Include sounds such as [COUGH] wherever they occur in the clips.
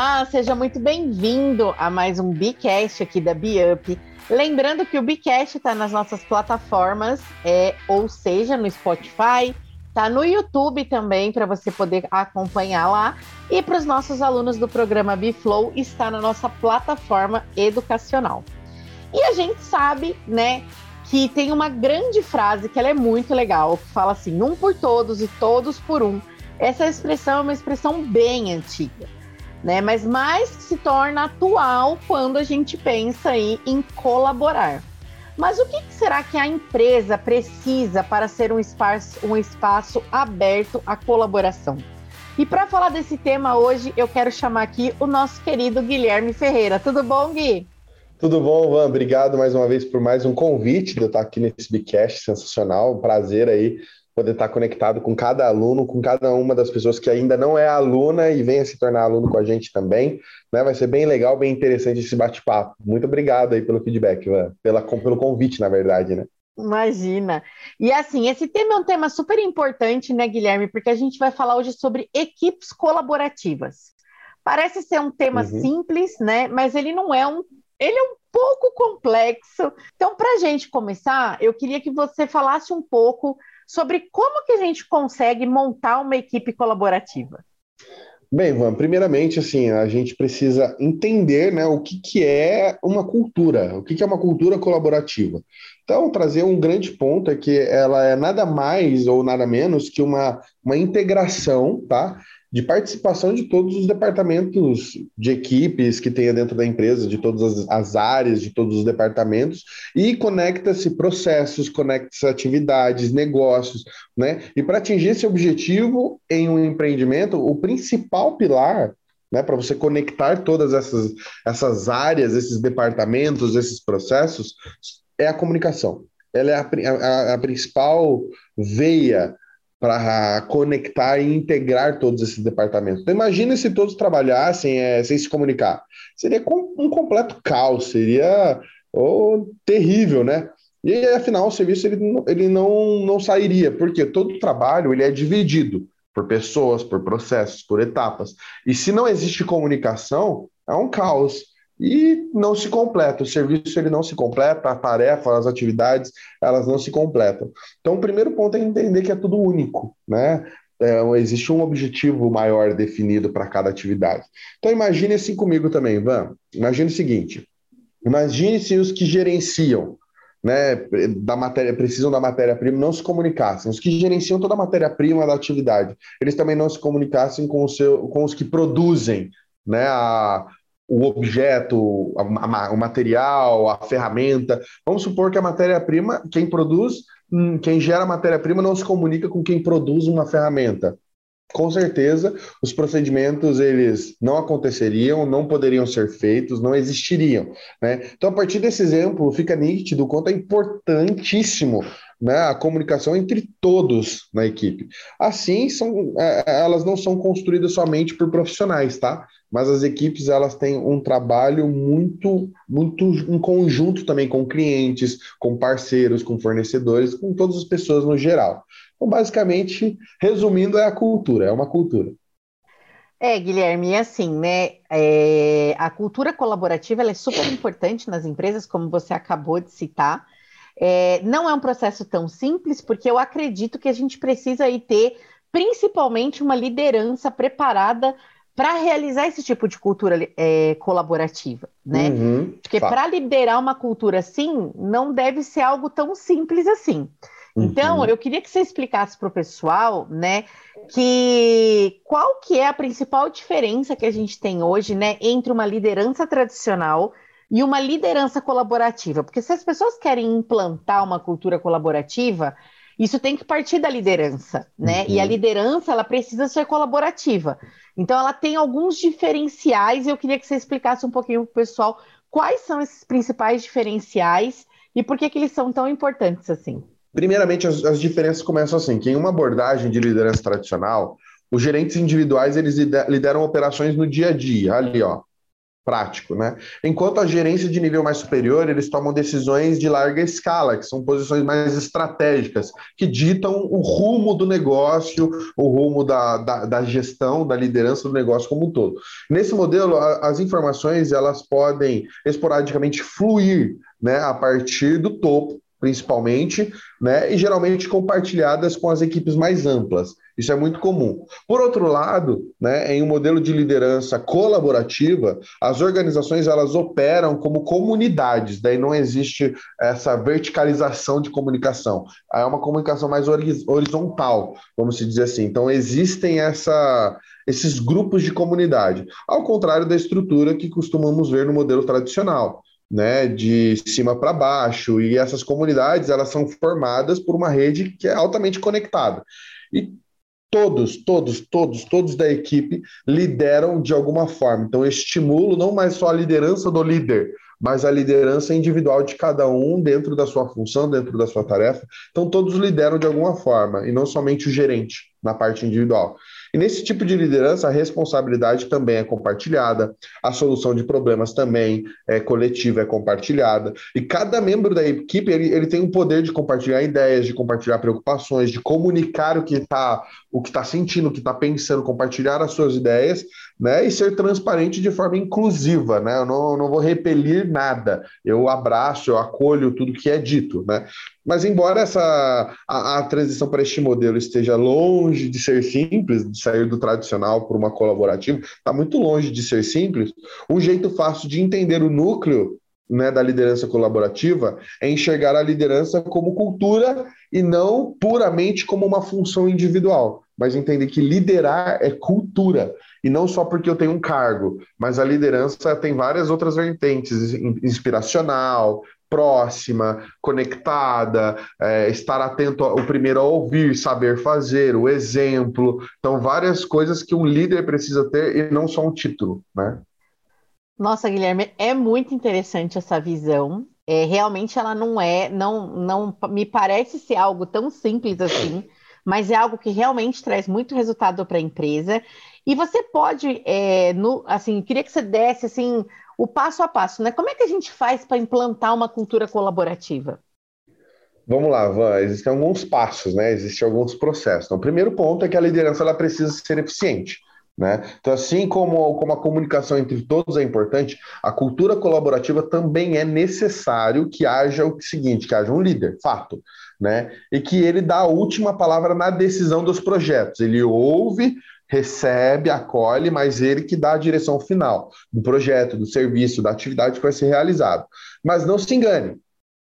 Olá, seja muito bem-vindo a mais um Bicast aqui da Biup. Lembrando que o Bicast está nas nossas plataformas, é, ou seja, no Spotify, tá no YouTube também para você poder acompanhar lá. E para os nossos alunos do programa Biflow, está na nossa plataforma educacional. E a gente sabe, né, que tem uma grande frase que ela é muito legal, que fala assim: um por todos e todos por um. Essa expressão é uma expressão bem antiga né? Mas mais se torna atual quando a gente pensa aí em colaborar. Mas o que será que a empresa precisa para ser um espaço, um espaço aberto à colaboração? E para falar desse tema hoje, eu quero chamar aqui o nosso querido Guilherme Ferreira. Tudo bom, Gui? Tudo bom, Van? Obrigado mais uma vez por mais um convite de eu estar aqui nesse Bicast sensacional. Um prazer aí poder estar conectado com cada aluno, com cada uma das pessoas que ainda não é aluna e venha se tornar aluno com a gente também. Né? Vai ser bem legal, bem interessante esse bate-papo. Muito obrigado aí pelo feedback, pela, pelo convite, na verdade, né? Imagina. E assim, esse tema é um tema super importante, né, Guilherme? Porque a gente vai falar hoje sobre equipes colaborativas. Parece ser um tema uhum. simples, né? Mas ele não é um. Ele é um pouco complexo. Então, para a gente começar, eu queria que você falasse um pouco sobre como que a gente consegue montar uma equipe colaborativa. Bem, Juan, primeiramente, assim, a gente precisa entender né, o que, que é uma cultura, o que, que é uma cultura colaborativa. Então, trazer um grande ponto é que ela é nada mais ou nada menos que uma, uma integração, tá? De participação de todos os departamentos de equipes que tenha dentro da empresa, de todas as, as áreas, de todos os departamentos, e conecta-se processos, conecta-se atividades, negócios, né? E para atingir esse objetivo em um empreendimento, o principal pilar né, para você conectar todas essas, essas áreas, esses departamentos, esses processos, é a comunicação. Ela é a, a, a principal veia para conectar e integrar todos esses departamentos. Então, imagine se todos trabalhassem é, sem se comunicar. Seria um completo caos, seria oh, terrível, né? E afinal, o serviço ele, ele não, não sairia, porque todo trabalho ele é dividido por pessoas, por processos, por etapas. E se não existe comunicação, é um caos e não se completa. O serviço ele não se completa, a tarefa, as atividades, elas não se completam. Então, o primeiro ponto é entender que é tudo único, né? É, existe um objetivo maior definido para cada atividade. Então, imagine assim comigo também, Van. Imagine o seguinte: imagine se os que gerenciam né, da matéria, precisam da matéria-prima, não se comunicassem. Os que gerenciam toda a matéria-prima da atividade, eles também não se comunicassem com, o seu, com os que produzem né, a, o objeto, o material, a ferramenta. Vamos supor que a matéria-prima, quem produz, hum, quem gera a matéria-prima não se comunica com quem produz uma ferramenta. Com certeza, os procedimentos eles não aconteceriam, não poderiam ser feitos, não existiriam. Né? Então, a partir desse exemplo, fica nítido o quanto é importantíssimo né, a comunicação entre todos na equipe. Assim, são, é, elas não são construídas somente por profissionais, tá? Mas as equipes elas têm um trabalho muito muito em conjunto também com clientes, com parceiros, com fornecedores, com todas as pessoas no geral. Então, basicamente, resumindo, é a cultura, é uma cultura. É, Guilherme, assim, né? É, a cultura colaborativa é super importante nas empresas, como você acabou de citar. É, não é um processo tão simples, porque eu acredito que a gente precisa aí ter principalmente uma liderança preparada para realizar esse tipo de cultura é, colaborativa, né? Uhum, Porque para liderar uma cultura assim, não deve ser algo tão simples assim. Uhum. Então, eu queria que você explicasse para o pessoal, né, que qual que é a principal diferença que a gente tem hoje, né, entre uma liderança tradicional e uma liderança colaborativa. Porque se as pessoas querem implantar uma cultura colaborativa, isso tem que partir da liderança, né? Uhum. E a uhum. liderança ela precisa ser colaborativa. Então ela tem alguns diferenciais e eu queria que você explicasse um pouquinho para o pessoal quais são esses principais diferenciais e por que, que eles são tão importantes assim. Primeiramente, as, as diferenças começam assim, que em uma abordagem de liderança tradicional, os gerentes individuais eles lideram operações no dia a dia, ali ó, prático, né? Enquanto a gerência de nível mais superior, eles tomam decisões de larga escala, que são posições mais estratégicas, que ditam o rumo do negócio, o rumo da, da, da gestão, da liderança do negócio como um todo. Nesse modelo, a, as informações elas podem esporadicamente fluir, né, a partir do topo principalmente, né, e geralmente compartilhadas com as equipes mais amplas. Isso é muito comum. Por outro lado, né, em um modelo de liderança colaborativa, as organizações elas operam como comunidades, daí não existe essa verticalização de comunicação. É uma comunicação mais horizontal, vamos dizer assim. Então existem essa esses grupos de comunidade, ao contrário da estrutura que costumamos ver no modelo tradicional né, de cima para baixo, e essas comunidades elas são formadas por uma rede que é altamente conectada. E todos, todos, todos, todos da equipe lideram de alguma forma. Então, eu estimulo não mais só a liderança do líder, mas a liderança individual de cada um dentro da sua função, dentro da sua tarefa. Então, todos lideram de alguma forma, e não somente o gerente na parte individual. E nesse tipo de liderança, a responsabilidade também é compartilhada, a solução de problemas também é coletiva, é compartilhada. E cada membro da equipe ele, ele tem o poder de compartilhar ideias, de compartilhar preocupações, de comunicar o que está o que está sentindo, o que está pensando, compartilhar as suas ideias, né? E ser transparente de forma inclusiva, né? Eu não, não vou repelir nada, eu abraço, eu acolho tudo que é dito, né? Mas embora essa a, a transição para este modelo esteja longe de ser simples, de sair do tradicional para uma colaborativa, está muito longe de ser simples. Um jeito fácil de entender o núcleo né, da liderança colaborativa é enxergar a liderança como cultura e não puramente como uma função individual, mas entender que liderar é cultura e não só porque eu tenho um cargo, mas a liderança tem várias outras vertentes, inspiracional, próxima, conectada, é, estar atento ao primeiro a ouvir, saber fazer, o exemplo. Então, várias coisas que um líder precisa ter e não só um título, né? Nossa, Guilherme, é muito interessante essa visão. É, realmente ela não é, não, não me parece ser algo tão simples assim, mas é algo que realmente traz muito resultado para a empresa. E você pode, é, no, assim, queria que você desse assim o passo a passo, né? Como é que a gente faz para implantar uma cultura colaborativa? Vamos lá, Van. Existem alguns passos, né? Existem alguns processos. Então, o primeiro ponto é que a liderança ela precisa ser eficiente. Né? Então, assim como, como a comunicação entre todos é importante, a cultura colaborativa também é necessário que haja o seguinte: que haja um líder, fato, né? E que ele dá a última palavra na decisão dos projetos. Ele ouve, recebe, acolhe, mas ele que dá a direção final do projeto, do serviço, da atividade que vai ser realizado. Mas não se engane,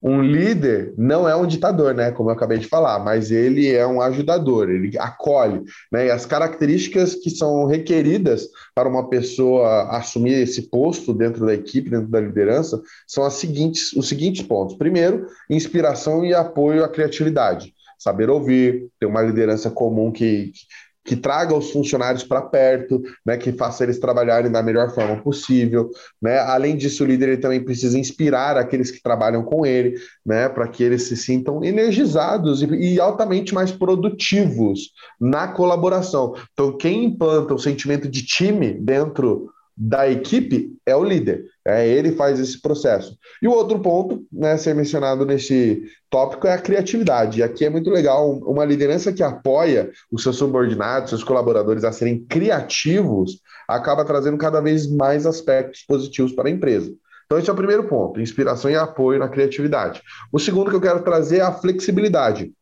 um líder não é um ditador, né? Como eu acabei de falar, mas ele é um ajudador, ele acolhe, né? E as características que são requeridas para uma pessoa assumir esse posto dentro da equipe, dentro da liderança, são as seguintes, os seguintes pontos. Primeiro, inspiração e apoio à criatividade saber ouvir, ter uma liderança comum que, que traga os funcionários para perto, né, que faça eles trabalharem da melhor forma possível, né? Além disso, o líder ele também precisa inspirar aqueles que trabalham com ele, né, para que eles se sintam energizados e, e, altamente mais produtivos na colaboração. Então, quem implanta o sentimento de time dentro da equipe é o líder. É, ele faz esse processo. E o outro ponto, né, ser mencionado nesse tópico é a criatividade. E aqui é muito legal uma liderança que apoia os seus subordinados, seus colaboradores a serem criativos, acaba trazendo cada vez mais aspectos positivos para a empresa. Então, esse é o primeiro ponto: inspiração e apoio na criatividade. O segundo que eu quero trazer é a flexibilidade.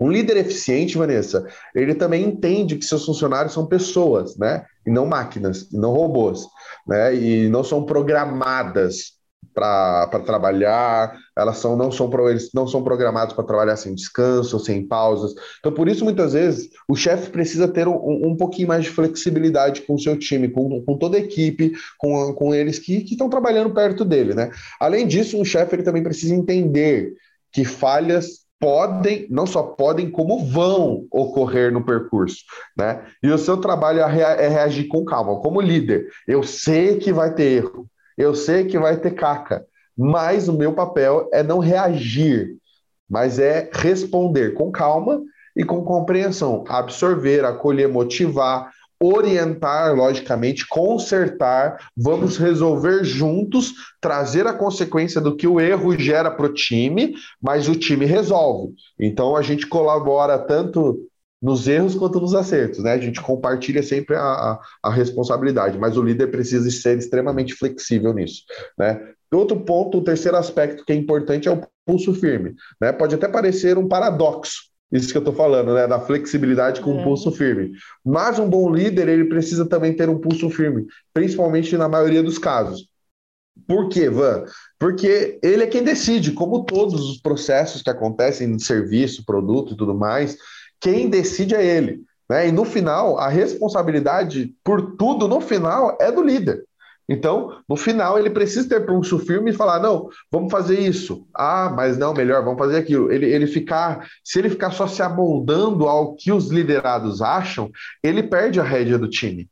Um líder eficiente, Vanessa, ele também entende que seus funcionários são pessoas, né? E não máquinas, e não robôs, né? E não são programadas para trabalhar, elas são, não, são, eles não são programados para trabalhar sem descanso, sem pausas. Então, por isso, muitas vezes, o chefe precisa ter um, um pouquinho mais de flexibilidade com o seu time, com, com toda a equipe, com, com eles que, que estão trabalhando perto dele, né? Além disso, o chefe ele também precisa entender que falhas podem, não só podem, como vão ocorrer no percurso, né? E o seu trabalho é, é reagir com calma, como líder. Eu sei que vai ter erro, eu sei que vai ter caca, mas o meu papel é não reagir, mas é responder com calma e com compreensão, absorver, acolher, motivar, orientar, logicamente, consertar, vamos resolver juntos, trazer a consequência do que o erro gera para o time, mas o time resolve. Então a gente colabora tanto nos erros quanto nos acertos, né? A gente compartilha sempre a, a, a responsabilidade, mas o líder precisa ser extremamente flexível nisso, né? Outro ponto, o terceiro aspecto que é importante é o pulso firme, né? Pode até parecer um paradoxo, isso que eu estou falando, né? Da flexibilidade com é. um pulso firme. Mas um bom líder, ele precisa também ter um pulso firme, principalmente na maioria dos casos. Por quê, Van? Porque ele é quem decide, como todos os processos que acontecem de serviço, produto e tudo mais, quem decide é ele. Né? E no final, a responsabilidade por tudo, no final, é do líder. Então, no final, ele precisa ter pulso firme e falar: não, vamos fazer isso. Ah, mas não, melhor, vamos fazer aquilo. Ele, ele ficar, se ele ficar só se amoldando ao que os liderados acham, ele perde a rédea do time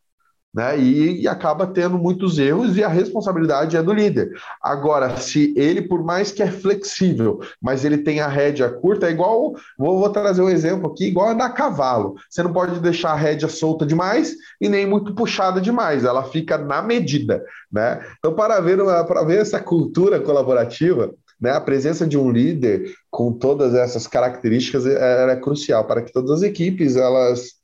né? E, e, acaba tendo muitos erros e a responsabilidade é do líder. Agora, se ele, por mais que é flexível, mas ele tem a rédea curta, é igual, vou, vou trazer um exemplo aqui, igual andar cavalo. Você não pode deixar a rédea solta demais e nem muito puxada demais, ela fica na medida, né? Então, para ver, para ver essa cultura colaborativa, né, a presença de um líder com todas essas características é, é crucial para que todas as equipes elas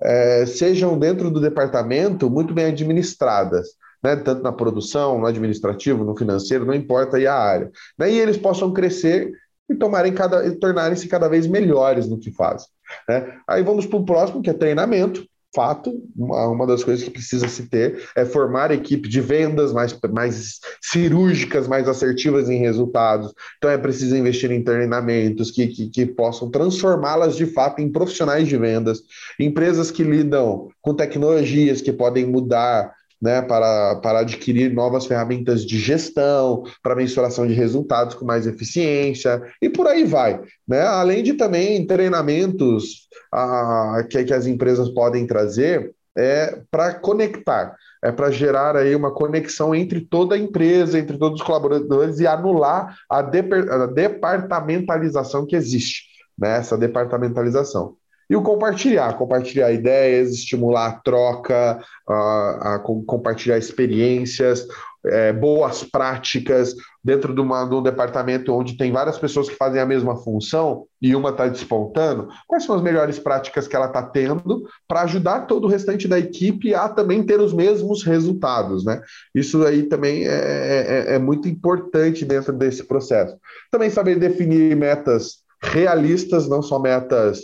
é, sejam dentro do departamento muito bem administradas, né? tanto na produção, no administrativo, no financeiro, não importa aí a área. Né? E eles possam crescer e tomarem cada, tornarem-se cada vez melhores no que fazem. Né? Aí vamos para o próximo, que é treinamento fato, uma, uma das coisas que precisa se ter é formar equipe de vendas mais, mais cirúrgicas, mais assertivas em resultados. Então é preciso investir em treinamentos que, que, que possam transformá-las de fato em profissionais de vendas, empresas que lidam com tecnologias que podem mudar né, para, para adquirir novas ferramentas de gestão, para mensuração de resultados com mais eficiência, e por aí vai. Né? Além de também treinamentos ah, que, que as empresas podem trazer é, para conectar, é para gerar aí uma conexão entre toda a empresa, entre todos os colaboradores e anular a, de, a departamentalização que existe, né? essa departamentalização. E o compartilhar, compartilhar ideias, estimular a troca, a, a compartilhar experiências, é, boas práticas dentro de, uma, de um departamento onde tem várias pessoas que fazem a mesma função e uma está despontando. Quais são as melhores práticas que ela está tendo para ajudar todo o restante da equipe a também ter os mesmos resultados, né? Isso aí também é, é, é, é muito importante dentro desse processo. Também saber definir metas realistas, não só metas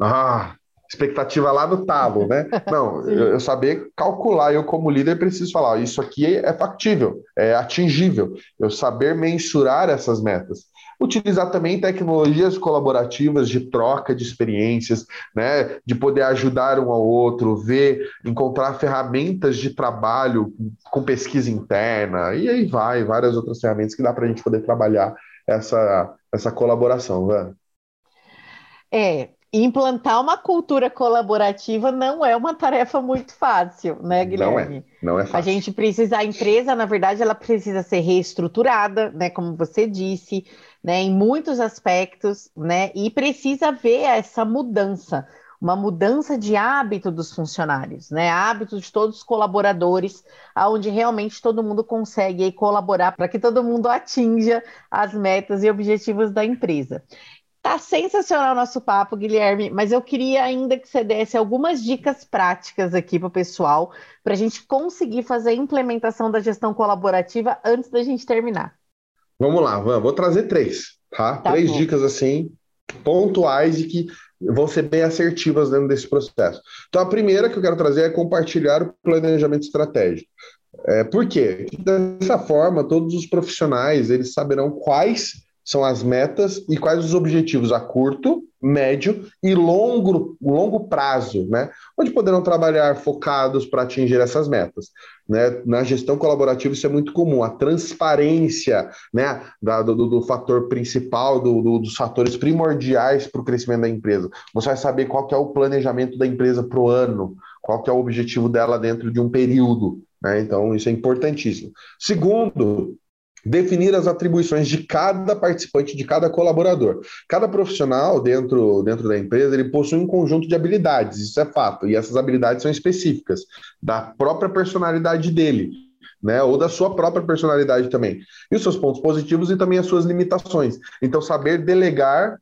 ah, expectativa lá no talo, né? [LAUGHS] Não, eu, eu, saber calcular, eu como líder preciso falar, isso aqui é factível, é atingível, eu saber mensurar essas metas. Utilizar também tecnologias colaborativas de troca de experiências, né? De poder ajudar um ao outro, ver, encontrar ferramentas de trabalho com pesquisa interna, e aí vai, várias outras ferramentas que dá para a gente poder trabalhar essa, essa colaboração, né? É, implantar uma cultura colaborativa não é uma tarefa muito fácil, né, Guilherme? Não é, não é fácil. A gente precisa, a empresa, na verdade, ela precisa ser reestruturada, né, como você disse, né, em muitos aspectos, né, e precisa ver essa mudança, uma mudança de hábito dos funcionários, né, hábito de todos os colaboradores, aonde realmente todo mundo consegue aí, colaborar para que todo mundo atinja as metas e objetivos da empresa. Tá sensacional o nosso papo, Guilherme, mas eu queria ainda que você desse algumas dicas práticas aqui para o pessoal, para a gente conseguir fazer a implementação da gestão colaborativa antes da gente terminar. Vamos lá, Van, vou trazer três, tá? tá três bom. dicas assim, pontuais e que vão ser bem assertivas dentro desse processo. Então, a primeira que eu quero trazer é compartilhar o planejamento estratégico. É, por quê? Dessa forma, todos os profissionais eles saberão quais são as metas e quais os objetivos a curto, médio e longo, longo prazo, né? Onde poderão trabalhar focados para atingir essas metas. Né? Na gestão colaborativa isso é muito comum, a transparência né? Da, do, do, fator principal, do, do, dos fatores primordiais para o crescimento da empresa. Você vai saber qual que é o planejamento da empresa para o ano, qual que é o objetivo dela dentro de um período. Né? Então, isso é importantíssimo. Segundo, definir as atribuições de cada participante, de cada colaborador. Cada profissional dentro, dentro da empresa, ele possui um conjunto de habilidades, isso é fato, e essas habilidades são específicas da própria personalidade dele. Né, ou da sua própria personalidade também. E os seus pontos positivos e também as suas limitações. Então, saber delegar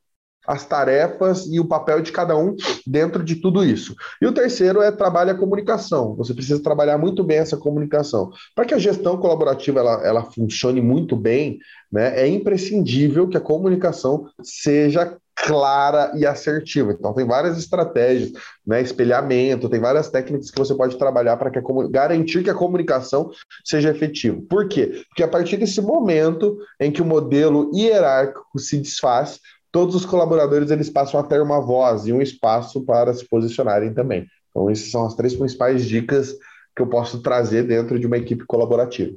as tarefas e o papel de cada um dentro de tudo isso. E o terceiro é trabalho a comunicação. Você precisa trabalhar muito bem essa comunicação. Para que a gestão colaborativa ela, ela funcione muito bem, né, é imprescindível que a comunicação seja clara e assertiva. Então, tem várias estratégias, né, espelhamento, tem várias técnicas que você pode trabalhar para garantir que a comunicação seja efetiva. Por quê? Porque a partir desse momento em que o modelo hierárquico se desfaz, todos os colaboradores eles passam a ter uma voz e um espaço para se posicionarem também. Então, essas são as três principais dicas que eu posso trazer dentro de uma equipe colaborativa.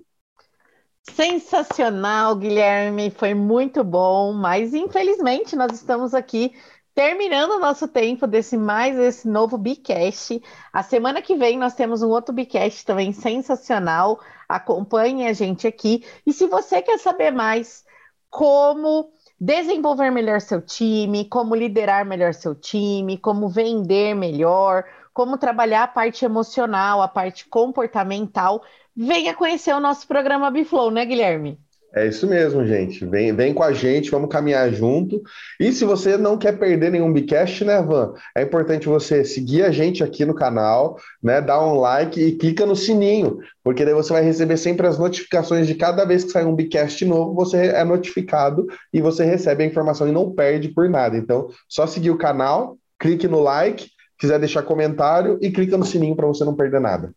Sensacional, Guilherme, foi muito bom, mas infelizmente nós estamos aqui terminando o nosso tempo desse mais esse novo Bicast. A semana que vem nós temos um outro Bicast também sensacional. Acompanhe a gente aqui. E se você quer saber mais como desenvolver melhor seu time, como liderar melhor seu time, como vender melhor, como trabalhar a parte emocional, a parte comportamental, venha conhecer o nosso programa Biflow, né, Guilherme? É isso mesmo, gente. Vem, vem com a gente, vamos caminhar junto. E se você não quer perder nenhum Bicast, né, Van? É importante você seguir a gente aqui no canal, né? Dar um like e clica no sininho, porque daí você vai receber sempre as notificações de cada vez que sair um Bicast novo, você é notificado e você recebe a informação e não perde por nada. Então, só seguir o canal, clique no like, quiser deixar comentário e clica no sininho para você não perder nada.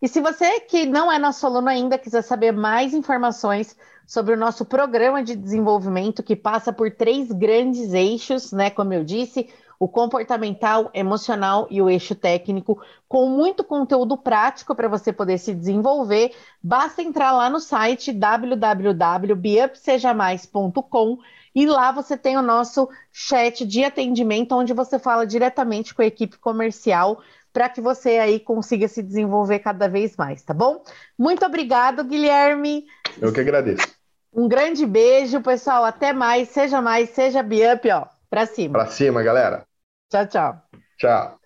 E se você que não é nosso aluno ainda quiser saber mais informações sobre o nosso programa de desenvolvimento que passa por três grandes eixos, né? Como eu disse, o comportamental, emocional e o eixo técnico, com muito conteúdo prático para você poder se desenvolver. Basta entrar lá no site www.biupsejamais.com e lá você tem o nosso chat de atendimento, onde você fala diretamente com a equipe comercial para que você aí consiga se desenvolver cada vez mais, tá bom? Muito obrigado, Guilherme. Eu que agradeço. Um grande beijo, pessoal. Até mais. Seja mais, seja Biup, ó. Pra cima. Pra cima, galera. Tchau, tchau. Tchau.